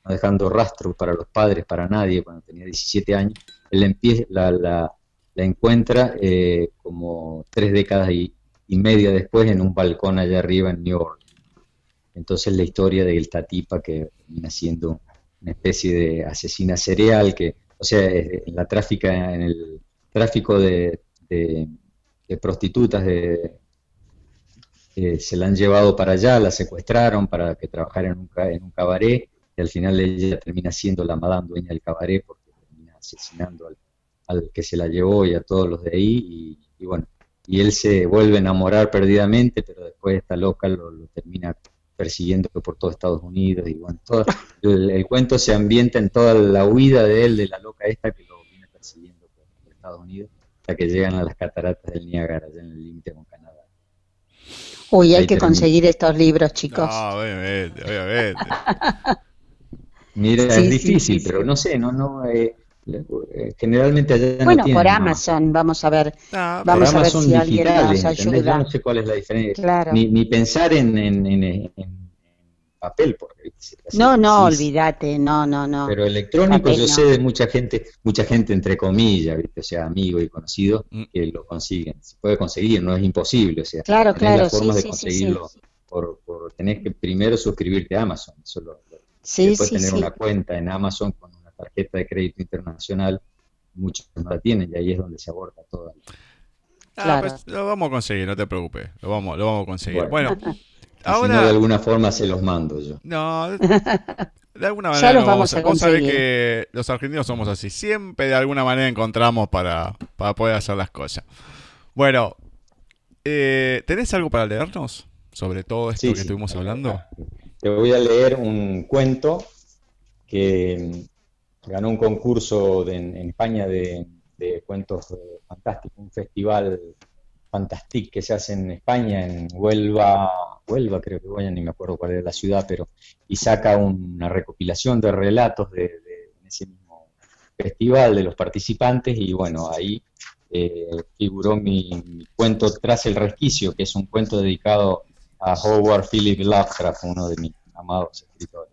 no dejando rastro para los padres, para nadie, cuando tenía 17 años. Él la, la- la encuentra eh, como tres décadas y, media después en un balcón allá arriba en New Orleans. Entonces la historia de esta tipa que termina siendo una especie de asesina serial que, o sea, en la tráfica, en el tráfico de- de prostitutas de, eh, se la han llevado para allá, la secuestraron para que trabajara en un, en un cabaret y al final ella termina siendo la madame dueña del cabaret porque termina asesinando al, al que se la llevó y a todos los de ahí y, y bueno, y él se vuelve a enamorar perdidamente, pero después esta loca lo, lo termina persiguiendo por todo Estados Unidos y bueno, todo, el, cuento se ambienta en toda la huida de él, de la loca esta que lo viene persiguiendo por Estados Unidos, hasta que llegan a las cataratas del Niágara, allá en el límite con Canadá. Uy, hay Ahí que termina. conseguir estos libros, chicos. No, obviamente, obviamente. (laughs) Mira, Sí, es difícil, sí, pero no sé, no, no, eh, eh, generalmente allá no bueno, tienen por más. Amazon, vamos a ver. No, Vamos a ver si alguien digitales, nos ayuda. no sé cuál es la diferencia. Claro. Ni, ni pensar en, en, en- en- en papel, porque No, no, olvídate, no, no, no. Pero electrónico Papel yo no. sé de mucha gente, mucha gente entre comillas, ¿viste? o sea, amigos y conocidos, Mm. que lo consiguen. Se puede conseguir, no es imposible, o sea, Claro, tenés claro, la forma sí, de sí, sí, sí. conseguirlo por, por tenés que primero suscribirte a Amazon, eso lo- lo- después sí, tener sí. una cuenta en Amazon con una tarjeta de crédito internacional, muchos no la tienen y ahí es donde se aborda todo. Ah, Claro. pues lo vamos a conseguir, no te preocupes. Lo vamos, lo vamos a conseguir. Bueno, Bueno. (laughs) Si no, de alguna forma se los mando yo. No, (laughs) de, alguna Ya manera. los lo vamos a Vos sabés que los argentinos somos así. Siempre de alguna manera encontramos para, para poder hacer las cosas. Bueno, eh, ¿tenés algo para leernos sobre todo esto Sí, que sí. estuvimos hablando? Te voy a leer un cuento que mm, ganó un concurso de- en, España de, de cuentos fantásticos, un festival fantastic que se hace en España, en Huelva, Huelva creo que voy, ni me acuerdo cuál es la ciudad, pero y saca una recopilación de relatos de, de- en ese mismo festival de los participantes y bueno, ahí eh, figuró mi, cuento Tras el resquicio, que es un cuento dedicado a Howard Philip Lovecraft, uno de mis amados escritores.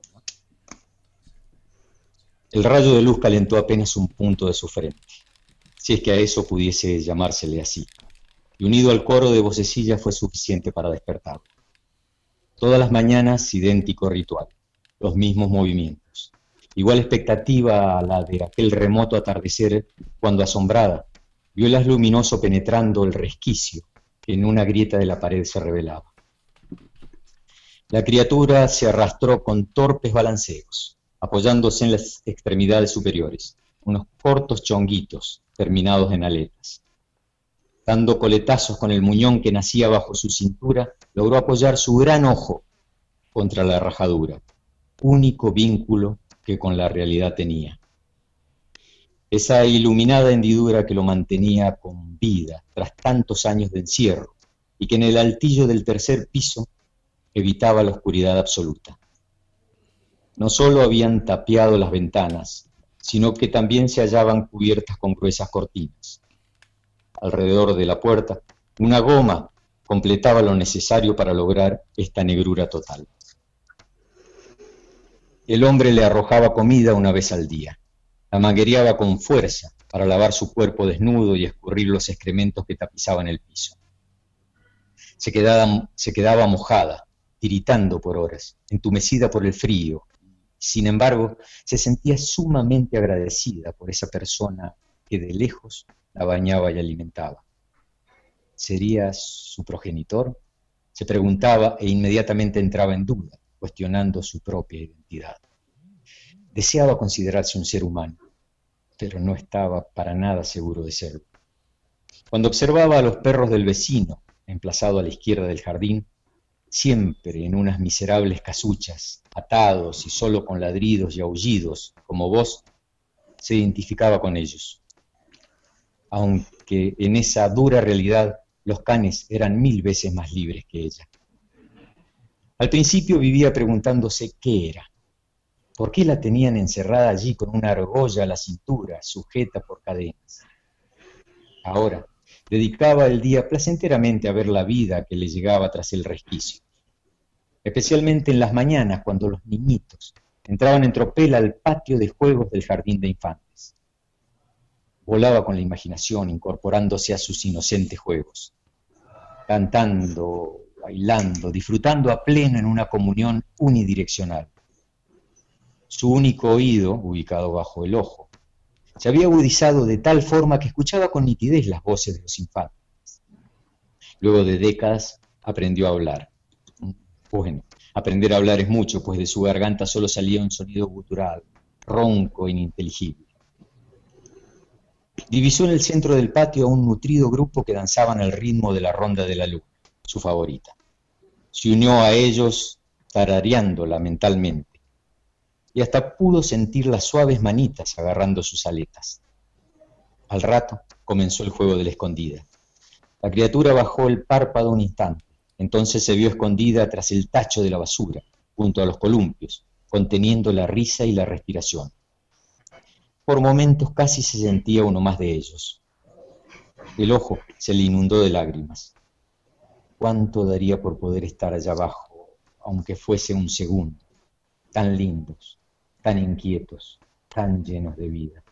El rayo de luz calentó apenas un punto de su frente, si es que a eso pudiese llamársele así, y unido al coro de vocecillas fue suficiente para despertarlo. Todas las mañanas idéntico ritual, los mismos movimientos, igual expectativa a la de aquel remoto atardecer cuando asombrada vio el haz luminoso penetrando el resquicio que en una grieta de la pared se revelaba. La criatura se arrastró con torpes balanceos, apoyándose en las extremidades superiores, unos cortos chonguitos terminados en aletas. Dando coletazos con el muñón que nacía bajo su cintura, logró apoyar su gran ojo contra la rajadura, único vínculo que con la realidad tenía. Esa iluminada hendidura que lo mantenía con vida tras tantos años de encierro y que en el altillo del tercer piso evitaba la oscuridad absoluta. No solo habían tapiado las ventanas, sino que también se hallaban cubiertas con gruesas cortinas. Alrededor de la puerta, una goma completaba lo necesario para lograr esta negrura total. El hombre le arrojaba comida una vez al día, la manguereaba con fuerza para lavar su cuerpo desnudo y escurrir los excrementos que tapizaban el piso. Se quedaba, mojada, tiritando por horas, entumecida por el frío, sin embargo, se sentía sumamente agradecida por esa persona que de lejos la bañaba y alimentaba. ¿Sería su progenitor? Se preguntaba e inmediatamente entraba en duda, cuestionando su propia identidad. Deseaba considerarse un ser humano, pero no estaba para nada seguro de serlo. Cuando observaba a los perros del vecino, emplazado a la izquierda del jardín, siempre en unas miserables casuchas, atados y solo con ladridos y aullidos, como vos, se identificaba con ellos. Aunque en esa dura realidad los canes eran mil veces más libres que ella. Al principio vivía preguntándose qué era, por qué la tenían encerrada allí con una argolla a la cintura, sujeta por cadenas. Ahora, dedicaba el día placenteramente a ver la vida que le llegaba tras el resquicio. Especialmente en las mañanas, cuando los niñitos entraban en tropel al patio de juegos del jardín de infantes. Volaba con la imaginación, incorporándose a sus inocentes juegos, cantando, bailando, disfrutando a pleno en una comunión unidireccional. Su único oído, ubicado bajo el ojo, se había agudizado de tal forma que escuchaba con nitidez las voces de los infantes. Luego de décadas aprendió a hablar. Bueno, aprender a hablar es mucho, pues de su garganta solo salía un sonido gutural, ronco e ininteligible. Divisó en el centro del patio a un nutrido grupo que danzaban al ritmo de la ronda de la luna, su favorita. Se unió a ellos tarareándola mentalmente y hasta pudo sentir las suaves manitas agarrando sus aletas. Al rato comenzó el juego de la escondida. La criatura bajó el párpado un instante, entonces se vio escondida tras el tacho de la basura, junto a los columpios, conteniendo la risa y la respiración. Por momentos casi se sentía uno más de ellos. El ojo se le inundó de lágrimas. ¿Cuánto daría por poder estar allá abajo, aunque fuese un segundo? Tan lindos, tan inquietos, tan llenos de vida.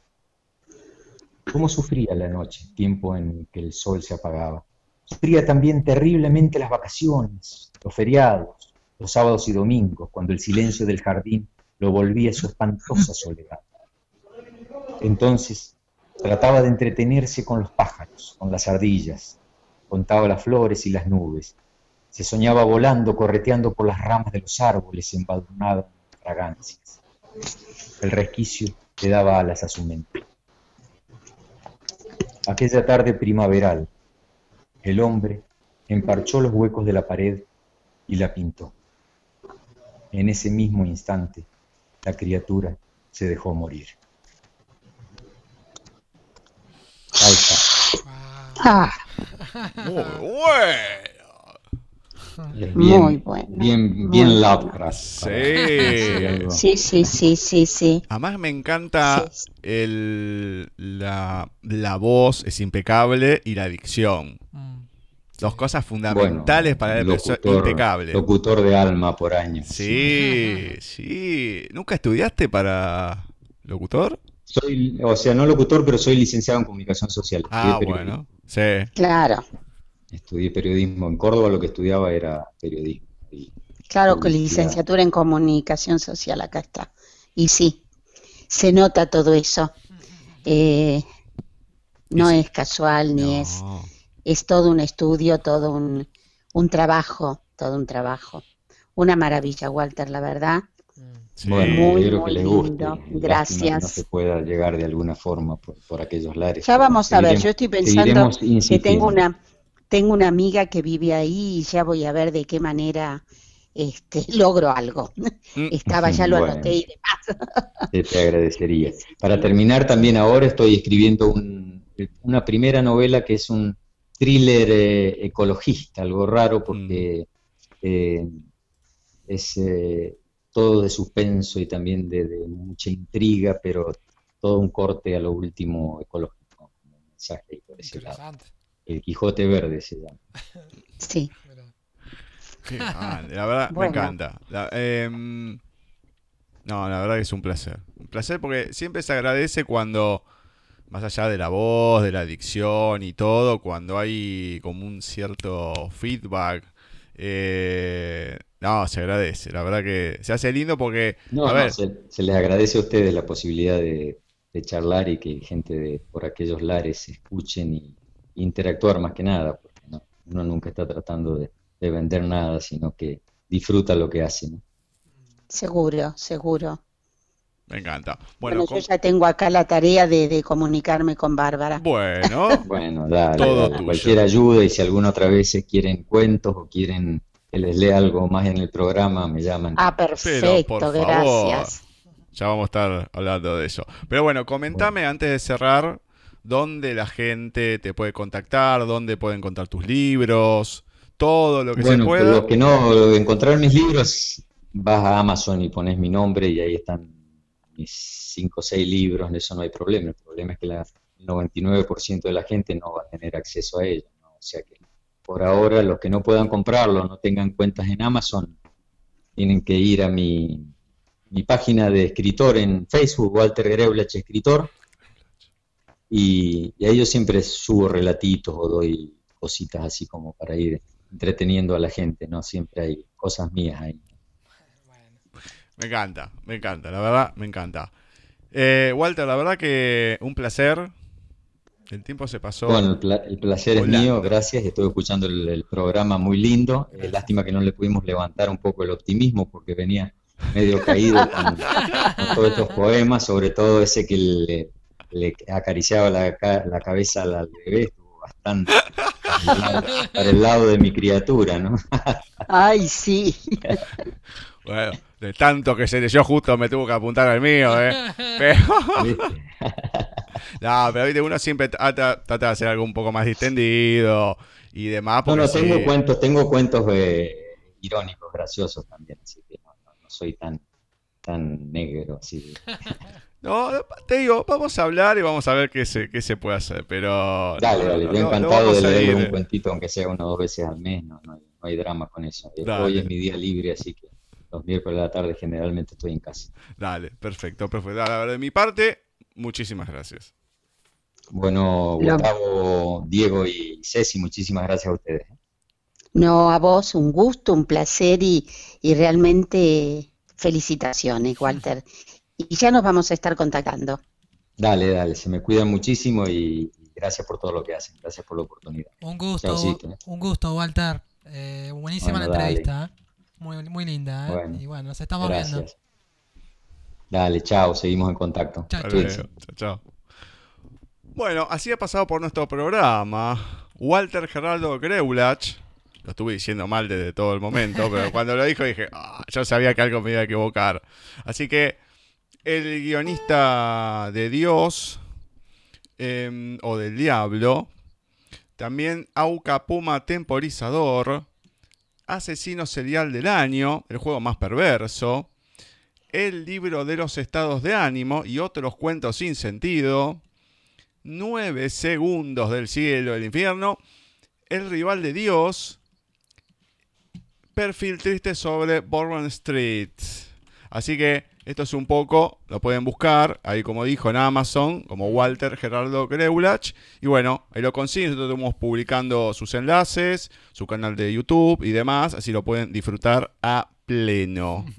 ¿Cómo sufría la noche, tiempo en que el sol se apagaba? Sufría también terriblemente las vacaciones, los feriados, los sábados y domingos, cuando el silencio del jardín lo volvía su espantosa soledad. Entonces trataba de entretenerse con los pájaros, con las ardillas, contaba las flores y las nubes, se soñaba volando, correteando por las ramas de los árboles embadurnadas en fragancias. El resquicio le daba alas a su mente. Aquella tarde primaveral, el hombre emparchó los huecos de la pared y la pintó. En ese mismo instante, la criatura se dejó morir. Ah, Muy bueno. Es Muy bueno, Bien, muy bien bueno. Lovecraft. Sí. sí, sí, sí, sí, sí. Además me encanta Sí. el, la, la voz, es impecable, y la dicción. Mm. Dos cosas fundamentales para la persona locutor- impecable. Locutor de alma por año. Sí, sí. ¿Nunca estudiaste para locutor? Soy, o sea, no locutor, pero soy licenciado en comunicación social. Estudié Ah, periodismo. bueno. Sí. Claro, Estudié periodismo. En Córdoba lo que estudiaba era periodismo. Y claro, con licenciatura en comunicación social, acá está. Y sí, se nota todo eso. Eh, no es casual ni es, es todo un estudio, todo un, un trabajo, todo un trabajo. Una maravilla, Walter, la verdad. Sí. Bueno, Muy, espero muy que les guste. Gracias. no se pueda llegar de alguna forma por, por aquellos lares. Ya vamos a ver, yo estoy pensando que tengo una, tengo una amiga que vive ahí y ya voy a ver de qué manera este, (laughs) logro algo. Mm. Estaba, ya lo Bueno. anoté y demás. Te, te agradecería. (laughs) Para terminar, también ahora estoy escribiendo un- una primera novela que es un thriller eh, ecologista, algo raro porque eh, es eh, todo de suspenso y también de, de mucha intriga, pero todo un corte a lo último ecológico, como un mensaje por ese lado. El Quijote Verde se llama. Sí. La verdad Bueno. me encanta. La- em, no, la verdad que es un placer. Un placer porque siempre se agradece cuando, más allá de la voz, de la dicción y todo, cuando hay como un cierto feedback. eh, no, se agradece. La verdad que se hace lindo porque, No, a no, se, se les agradece a ustedes la posibilidad de, de charlar y que gente de por aquellos lares escuchen y interactuar más que nada, porque no, uno nunca está tratando de, de vender nada, sino que disfruta lo que hace, ¿no? Seguro, seguro. me encanta. Bueno, Bueno, yo ya tengo acá la tarea de, de comunicarme con Bárbara. bueno, (laughs) Bueno, dale, Todo dale, cualquier ayuda y si alguna otra vez quieren cuentos o quieren que les lea algo más en el programa, me llaman. Ah, perfecto, por favor. gracias. ya vamos a estar hablando de eso. Pero bueno, comentame antes de cerrar dónde la gente te puede contactar, dónde puede encontrar tus libros, todo lo que se Bueno, pueda. los que no encontrar mis libros, vas a Amazon y pones mi nombre y ahí están mis cinco o seis libros, en eso no hay problema. El problema es que la, el 99% de la gente no va a tener acceso a ellos, ¿no? O sea que por ahora los que no puedan comprarlo, no tengan cuentas en Amazon, tienen que ir a mi, mi página de escritor en Facebook, Walter Greulach Escritor, y, ahí yo siempre subo relatitos o doy cositas así como para ir entreteniendo a la gente, ¿no? Siempre hay cosas mías ahí. Me encanta, me encanta, la verdad, me encanta. Eh, Walter, la verdad que un placer. El tiempo se pasó. Bueno, el, pla- el placer es Volando. mío, gracias. Estuve escuchando el, el programa muy lindo. Eh, lástima que no le pudimos levantar un poco el optimismo porque venía medio caído con, (laughs) con todos estos poemas, sobre todo ese que le, le acariciaba la, la cabeza al bebé, estuvo bastante para el lado, para el lado de mi criatura, ¿no? (laughs) Ay, sí. Bueno, de tanto que se leyó justo me tuvo que apuntar al mío, ¿eh? (laughs) Pero, ¿Viste? (laughs) no, pero viste, uno siempre trata, trata de hacer algo un poco más distendido y demás. No, no, sí. tengo cuentos, tengo cuentos eh, irónicos, graciosos también, así que no, no- no soy tan, tan negro, así. (laughs) No, te digo, vamos a hablar y vamos a ver qué se, qué se puede hacer, pero... Dale, no, dale, yo no, encantado de a ir. un cuentito, aunque sea una o dos veces al mes, no, no hay, drama con eso. Eh, Dale. Hoy es mi día libre, así que los miércoles de la tarde generalmente estoy en casa. Dale, perfecto, perfecto. La verdad, de mi parte, muchísimas gracias. Bueno, Gustavo, Diego y Ceci, muchísimas gracias a ustedes. No, a vos un gusto, un placer y, y realmente felicitaciones, Walter. Y ya nos vamos a estar contactando. Dale, dale, se me cuidan muchísimo y, gracias por todo lo que hacen, gracias por la oportunidad. Un gusto, Chaucito, eh. un gusto, Walter. Eh, buenísima Bueno, la entrevista. ¿eh? Muy, muy linda. ¿eh? Bueno, y bueno, nos estamos viendo. Dale, chao, seguimos en contacto. Chao, Hasta chao. Chao. Bueno, así ha pasado por nuestro programa Walter Geraldo Greulach. Lo estuve diciendo mal desde todo el momento, (laughs) pero cuando lo dijo dije, "Ah, yo sabía que algo me iba a equivocar. Así que el guionista de Dios em, o del Diablo, también Auca Puma Temporizador, Asesino Serial del Año, el juego más perverso, el libro de los estados de ánimo y otros cuentos sin sentido, Nueve segundos del cielo del infierno, El rival de Dios, Perfil triste sobre Bourbon Street. Así que esto es un poco, lo pueden buscar, ahí como dijo en Amazon, como Walter Gerardo Greulach. Y bueno, ahí lo consiguen, nosotros estamos publicando sus enlaces, su canal de YouTube y demás, así lo pueden disfrutar a pleno. (laughs)